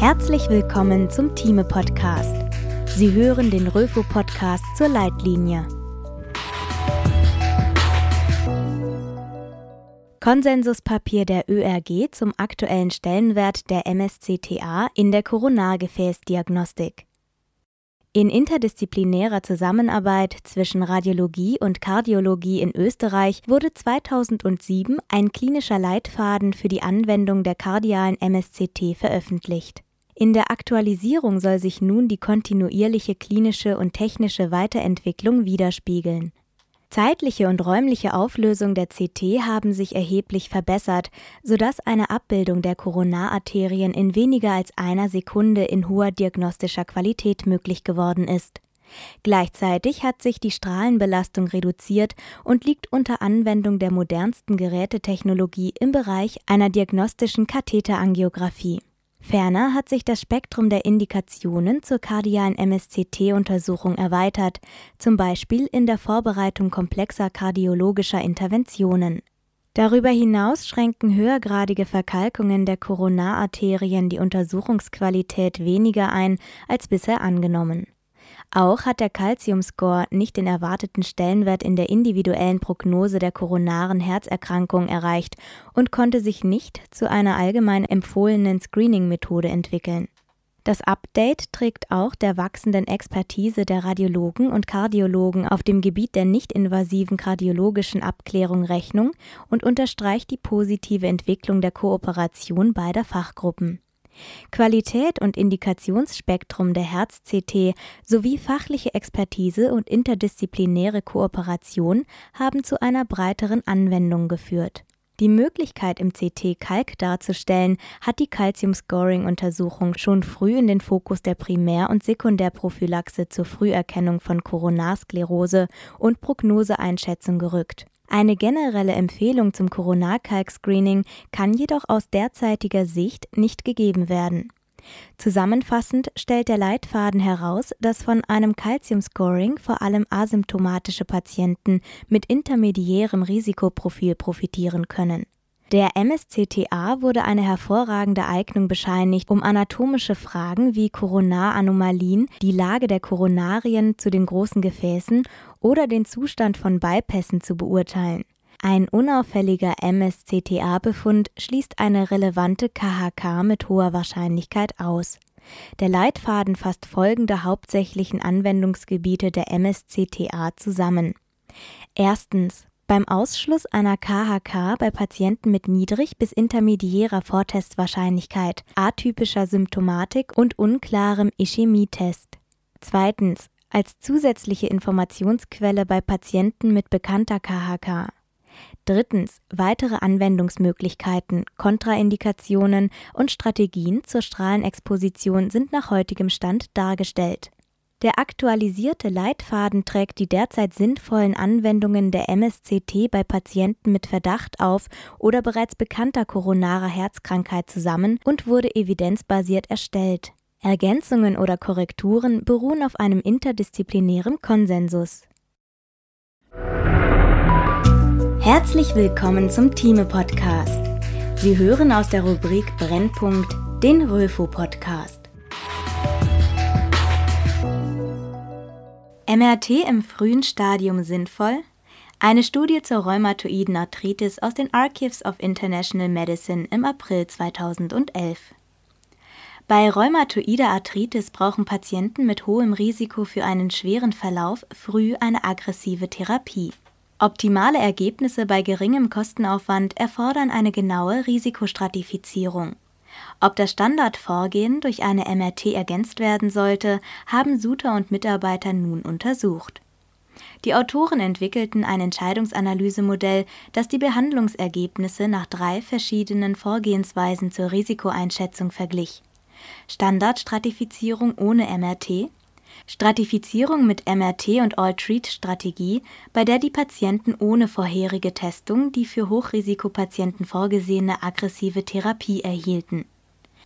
Herzlich willkommen zum Thieme Podcast. Sie hören den Röfo Podcast zur Leitlinie. Konsensuspapier der ÖRG zum aktuellen Stellenwert der MSCTA in der Koronargefäßdiagnostik. In interdisziplinärer Zusammenarbeit zwischen Radiologie und Kardiologie in Österreich wurde 2007 ein klinischer Leitfaden für die Anwendung der kardialen MSCT veröffentlicht. In der Aktualisierung soll sich nun die kontinuierliche klinische und technische Weiterentwicklung widerspiegeln Zeitliche und räumliche Auflösung der CT haben sich erheblich verbessert, sodass eine Abbildung der Koronararterien in weniger als einer Sekunde in hoher diagnostischer Qualität möglich geworden ist. Gleichzeitig hat sich die Strahlenbelastung reduziert und liegt unter Anwendung der modernsten Gerätetechnologie im Bereich einer diagnostischen Katheterangiographie Ferner hat sich das Spektrum der Indikationen zur kardialen MSCT-Untersuchung erweitert, zum Beispiel in der Vorbereitung komplexer kardiologischer Interventionen. Darüber hinaus schränken höhergradige Verkalkungen der Koronararterien die Untersuchungsqualität weniger ein als bisher angenommen auch hat der Calcium-Score nicht den erwarteten Stellenwert in der individuellen Prognose der koronaren Herzerkrankung erreicht und konnte sich nicht zu einer allgemein empfohlenen Screening-Methode entwickeln. Das Update trägt auch der wachsenden Expertise der Radiologen und Kardiologen auf dem Gebiet der nicht-invasiven kardiologischen Abklärung Rechnung und unterstreicht die positive Entwicklung der Kooperation beider Fachgruppen Qualität und Indikationsspektrum der Herz-CT sowie fachliche Expertise und interdisziplinäre Kooperation haben zu einer breiteren Anwendung geführt. Die Möglichkeit im CT Kalk darzustellen, hat die Calcium-Scoring-Untersuchung schon früh in den Fokus der Primär- und Sekundärprophylaxe zur Früherkennung von Koronarsklerose und Prognoseeinschätzung gerückt eine generelle Empfehlung zum Koronarkalk-Screening kann jedoch aus derzeitiger Sicht nicht gegeben werden. Zusammenfassend stellt der Leitfaden heraus, dass von einem Calcium-Scoring vor allem asymptomatische Patienten mit intermediärem Risikoprofil profitieren können der MSCTA wurde eine hervorragende Eignung bescheinigt, um anatomische Fragen wie Koronaranomalien, die Lage der Koronarien zu den großen Gefäßen oder den Zustand von Bypässen zu beurteilen. Ein unauffälliger MSCTA-Befund schließt eine relevante KHK mit hoher Wahrscheinlichkeit aus. Der Leitfaden fasst folgende hauptsächlichen Anwendungsgebiete der MSCTA zusammen. Erstens beim Ausschluss einer KHK bei Patienten mit niedrig bis intermediärer Vortestwahrscheinlichkeit, atypischer Symptomatik und unklarem Ischämietest. Zweitens. Als zusätzliche Informationsquelle bei Patienten mit bekannter KHK. Drittens. Weitere Anwendungsmöglichkeiten, Kontraindikationen und Strategien zur Strahlenexposition sind nach heutigem Stand dargestellt. Der aktualisierte Leitfaden trägt die derzeit sinnvollen Anwendungen der MSCT bei Patienten mit Verdacht auf oder bereits bekannter koronarer Herzkrankheit zusammen und wurde evidenzbasiert erstellt. Ergänzungen oder Korrekturen beruhen auf einem interdisziplinären Konsensus. Herzlich willkommen zum Thieme Podcast. Sie hören aus der Rubrik Brennpunkt den Röfo Podcast. MRT im frühen Stadium sinnvoll? Eine Studie zur rheumatoiden Arthritis aus den Archives of International Medicine im April 2011. Bei rheumatoider Arthritis brauchen Patienten mit hohem Risiko für einen schweren Verlauf früh eine aggressive Therapie. Optimale Ergebnisse bei geringem Kostenaufwand erfordern eine genaue Risikostratifizierung. Ob das Standardvorgehen durch eine MRT ergänzt werden sollte, haben Suter und Mitarbeiter nun untersucht. Die Autoren entwickelten ein Entscheidungsanalysemodell, das die Behandlungsergebnisse nach drei verschiedenen Vorgehensweisen zur Risikoeinschätzung verglich. Standardstratifizierung ohne MRT, Stratifizierung mit MRT und All-Treat-Strategie, bei der die Patienten ohne vorherige Testung die für Hochrisikopatienten vorgesehene aggressive Therapie erhielten.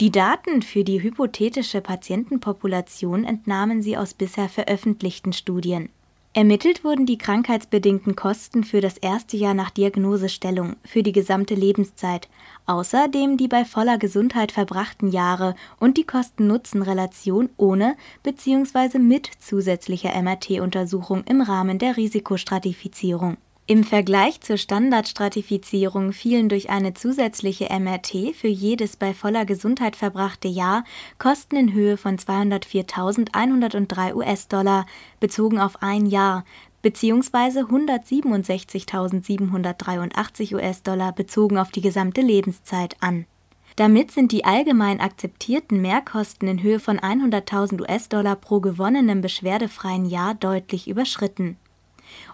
Die Daten für die hypothetische Patientenpopulation entnahmen sie aus bisher veröffentlichten Studien. Ermittelt wurden die krankheitsbedingten Kosten für das erste Jahr nach Diagnosestellung, für die gesamte Lebenszeit, außerdem die bei voller Gesundheit verbrachten Jahre und die Kosten-Nutzen-Relation ohne bzw. mit zusätzlicher MRT-Untersuchung im Rahmen der Risikostratifizierung im Vergleich zur Standardstratifizierung fielen durch eine zusätzliche MRT für jedes bei voller Gesundheit verbrachte Jahr Kosten in Höhe von 204.103 US-Dollar bezogen auf ein Jahr beziehungsweise 167.783 US-Dollar bezogen auf die gesamte Lebenszeit an. Damit sind die allgemein akzeptierten Mehrkosten in Höhe von 100.000 US-Dollar pro gewonnenem beschwerdefreien Jahr deutlich überschritten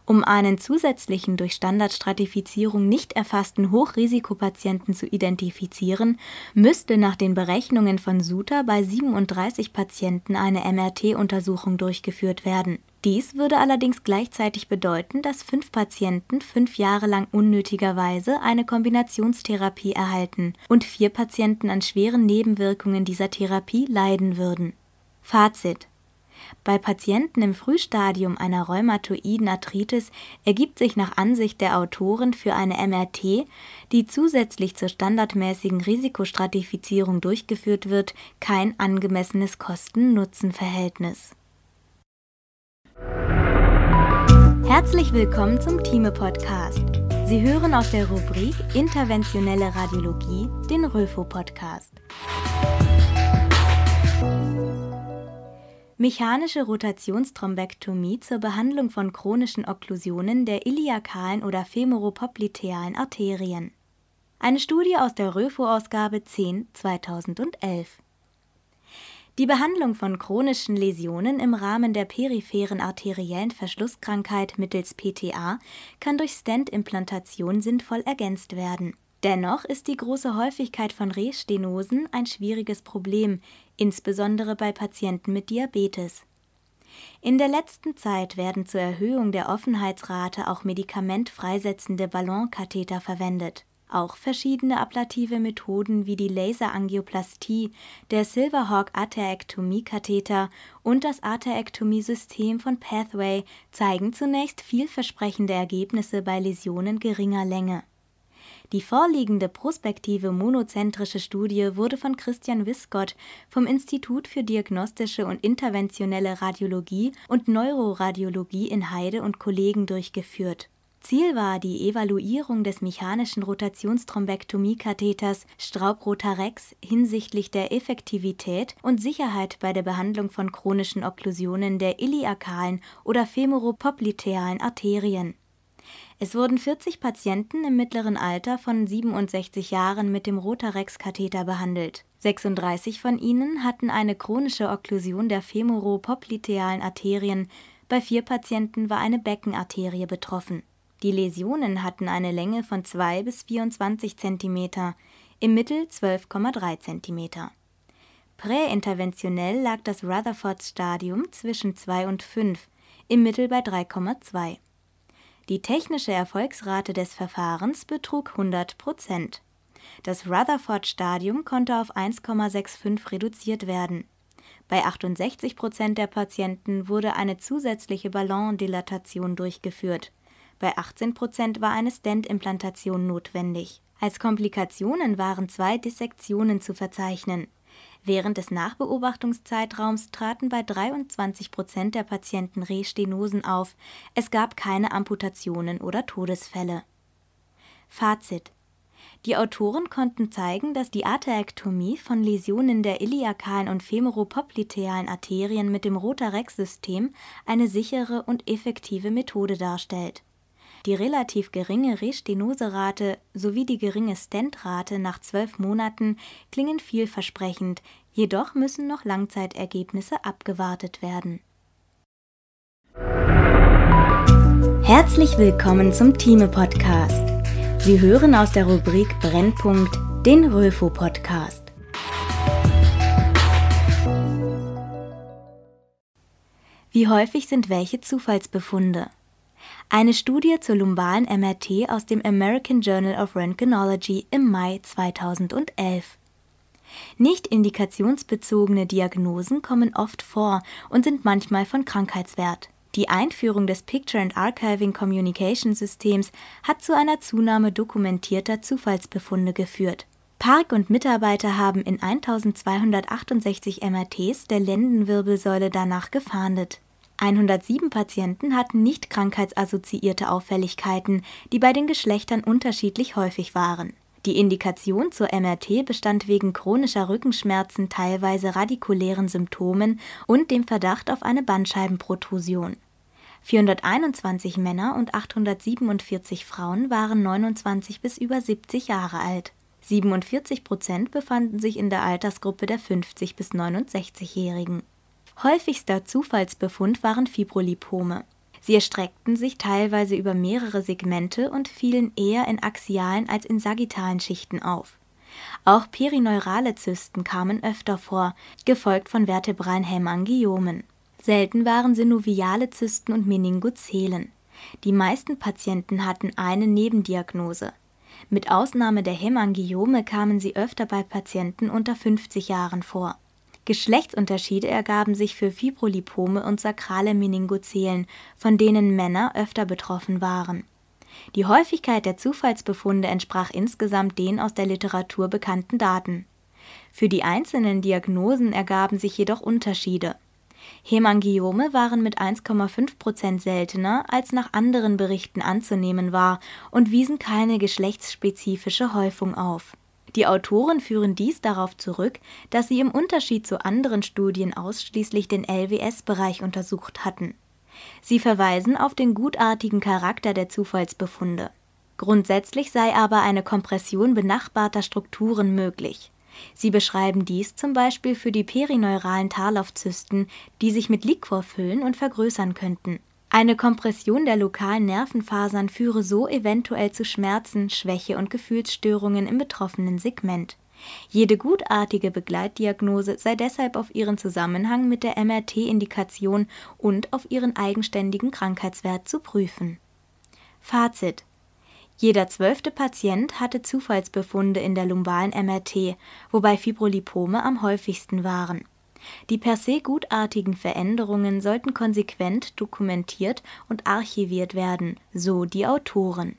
um einen zusätzlichen durch Standardstratifizierung nicht erfassten Hochrisikopatienten zu identifizieren, müsste nach den Berechnungen von Suter bei 37 Patienten eine MRT-Untersuchung durchgeführt werden. Dies würde allerdings gleichzeitig bedeuten, dass fünf Patienten fünf Jahre lang unnötigerweise eine Kombinationstherapie erhalten und vier Patienten an schweren Nebenwirkungen dieser Therapie leiden würden. Fazit bei Patienten im Frühstadium einer rheumatoiden Arthritis ergibt sich nach Ansicht der Autoren für eine MRT, die zusätzlich zur standardmäßigen Risikostratifizierung durchgeführt wird, kein angemessenes Kosten-Nutzen-Verhältnis. Herzlich willkommen zum Thieme-Podcast. Sie hören aus der Rubrik Interventionelle Radiologie den Röfo-Podcast. Mechanische Rotationsthrombektomie zur Behandlung von chronischen Okklusionen der iliakalen oder femoropoplitealen Arterien. Eine Studie aus der Röfo-Ausgabe 10 2011. Die Behandlung von chronischen Läsionen im Rahmen der peripheren arteriellen Verschlusskrankheit mittels PTA kann durch Stent-Implantation sinnvoll ergänzt werden Dennoch ist die große Häufigkeit von Restenosen ein schwieriges Problem, insbesondere bei Patienten mit Diabetes. In der letzten Zeit werden zur Erhöhung der Offenheitsrate auch medikamentfreisetzende Ballonkatheter verwendet. Auch verschiedene ablative Methoden wie die Laserangioplastie, der Silverhawk-Atherektomie-Katheter und das Atherektomie-System von Pathway zeigen zunächst vielversprechende Ergebnisse bei Läsionen geringer Länge die vorliegende prospektive monozentrische Studie wurde von Christian Wiskott vom Institut für diagnostische und interventionelle Radiologie und Neuroradiologie in Heide und Kollegen durchgeführt. Ziel war die Evaluierung des mechanischen Rotationsthrombektomie-Katheters Straub-Rotarex hinsichtlich der Effektivität und Sicherheit bei der Behandlung von chronischen Okklusionen der iliakalen oder femoropoplitealen Arterien es wurden 40 Patienten im mittleren Alter von 67 Jahren mit dem Rotarex-Katheter behandelt. 36 von ihnen hatten eine chronische Okklusion der femoropoplitealen Arterien, bei vier Patienten war eine Beckenarterie betroffen. Die Läsionen hatten eine Länge von 2 bis 24 cm, im Mittel 12,3 cm. Präinterventionell lag das Rutherford-Stadium zwischen 2 und 5, im Mittel bei 3,2. Die technische Erfolgsrate des Verfahrens betrug 100 Prozent. Das Rutherford-Stadium konnte auf 1,65 reduziert werden. Bei 68 Prozent der Patienten wurde eine zusätzliche Ballondilatation durchgeführt. Bei 18 Prozent war eine Stent-Implantation notwendig. Als Komplikationen waren zwei Dissektionen zu verzeichnen. Während des Nachbeobachtungszeitraums traten bei 23 Prozent der Patienten Restenosen auf, es gab keine Amputationen oder Todesfälle. Fazit. Die Autoren konnten zeigen, dass die Atherektomie von Läsionen der iliakalen und femoropoplitealen Arterien mit dem Rotarex-System eine sichere und effektive Methode darstellt die relativ geringe Restenoserate sowie die geringe Stentrate nach zwölf Monaten klingen vielversprechend, jedoch müssen noch Langzeitergebnisse abgewartet werden. Herzlich willkommen zum Thieme Podcast. Sie hören aus der Rubrik Brennpunkt den Röfo Podcast. Wie häufig sind welche Zufallsbefunde? Eine Studie zur lumbalen MRT aus dem American Journal of Röntgenology im Mai 2011. Nicht indikationsbezogene Diagnosen kommen oft vor und sind manchmal von Krankheitswert. Die Einführung des Picture and Archiving Communication Systems hat zu einer Zunahme dokumentierter Zufallsbefunde geführt. Park und Mitarbeiter haben in 1268 MRTs der Lendenwirbelsäule danach gefahndet. 107 Patienten hatten nicht krankheitsassoziierte Auffälligkeiten, die bei den Geschlechtern unterschiedlich häufig waren. Die Indikation zur MRT bestand wegen chronischer Rückenschmerzen, teilweise radikulären Symptomen und dem Verdacht auf eine Bandscheibenprotrusion. 421 Männer und 847 Frauen waren 29 bis über 70 Jahre alt. 47 Prozent befanden sich in der Altersgruppe der 50 bis 69-Jährigen. Häufigster Zufallsbefund waren Fibrolipome. Sie erstreckten sich teilweise über mehrere Segmente und fielen eher in axialen als in sagittalen Schichten auf. Auch perineurale Zysten kamen öfter vor, gefolgt von vertebralen Hämangiomen. Selten waren synoviale Zysten und Meningozelen. Die meisten Patienten hatten eine Nebendiagnose. Mit Ausnahme der Hämangiome kamen sie öfter bei Patienten unter 50 Jahren vor. Geschlechtsunterschiede ergaben sich für Fibrolipome und sakrale Meningozelen, von denen Männer öfter betroffen waren. Die Häufigkeit der Zufallsbefunde entsprach insgesamt den aus der Literatur bekannten Daten. Für die einzelnen Diagnosen ergaben sich jedoch Unterschiede Hämangiome waren mit 1,5 Prozent seltener, als nach anderen Berichten anzunehmen war, und wiesen keine geschlechtsspezifische Häufung auf. Die Autoren führen dies darauf zurück, dass sie im Unterschied zu anderen Studien ausschließlich den LWS-Bereich untersucht hatten. Sie verweisen auf den gutartigen Charakter der Zufallsbefunde. Grundsätzlich sei aber eine Kompression benachbarter Strukturen möglich Sie beschreiben dies zum Beispiel für die perineuralen Tarlov-Zysten, die sich mit Liquor füllen und vergrößern könnten. Eine Kompression der lokalen Nervenfasern führe so eventuell zu Schmerzen, Schwäche und Gefühlsstörungen im betroffenen Segment. Jede gutartige Begleitdiagnose sei deshalb auf ihren Zusammenhang mit der MRT-Indikation und auf ihren eigenständigen Krankheitswert zu prüfen. Fazit jeder zwölfte Patient hatte Zufallsbefunde in der lumbalen MRT, wobei Fibrolipome am häufigsten waren. Die per se gutartigen Veränderungen sollten konsequent dokumentiert und archiviert werden, so die Autoren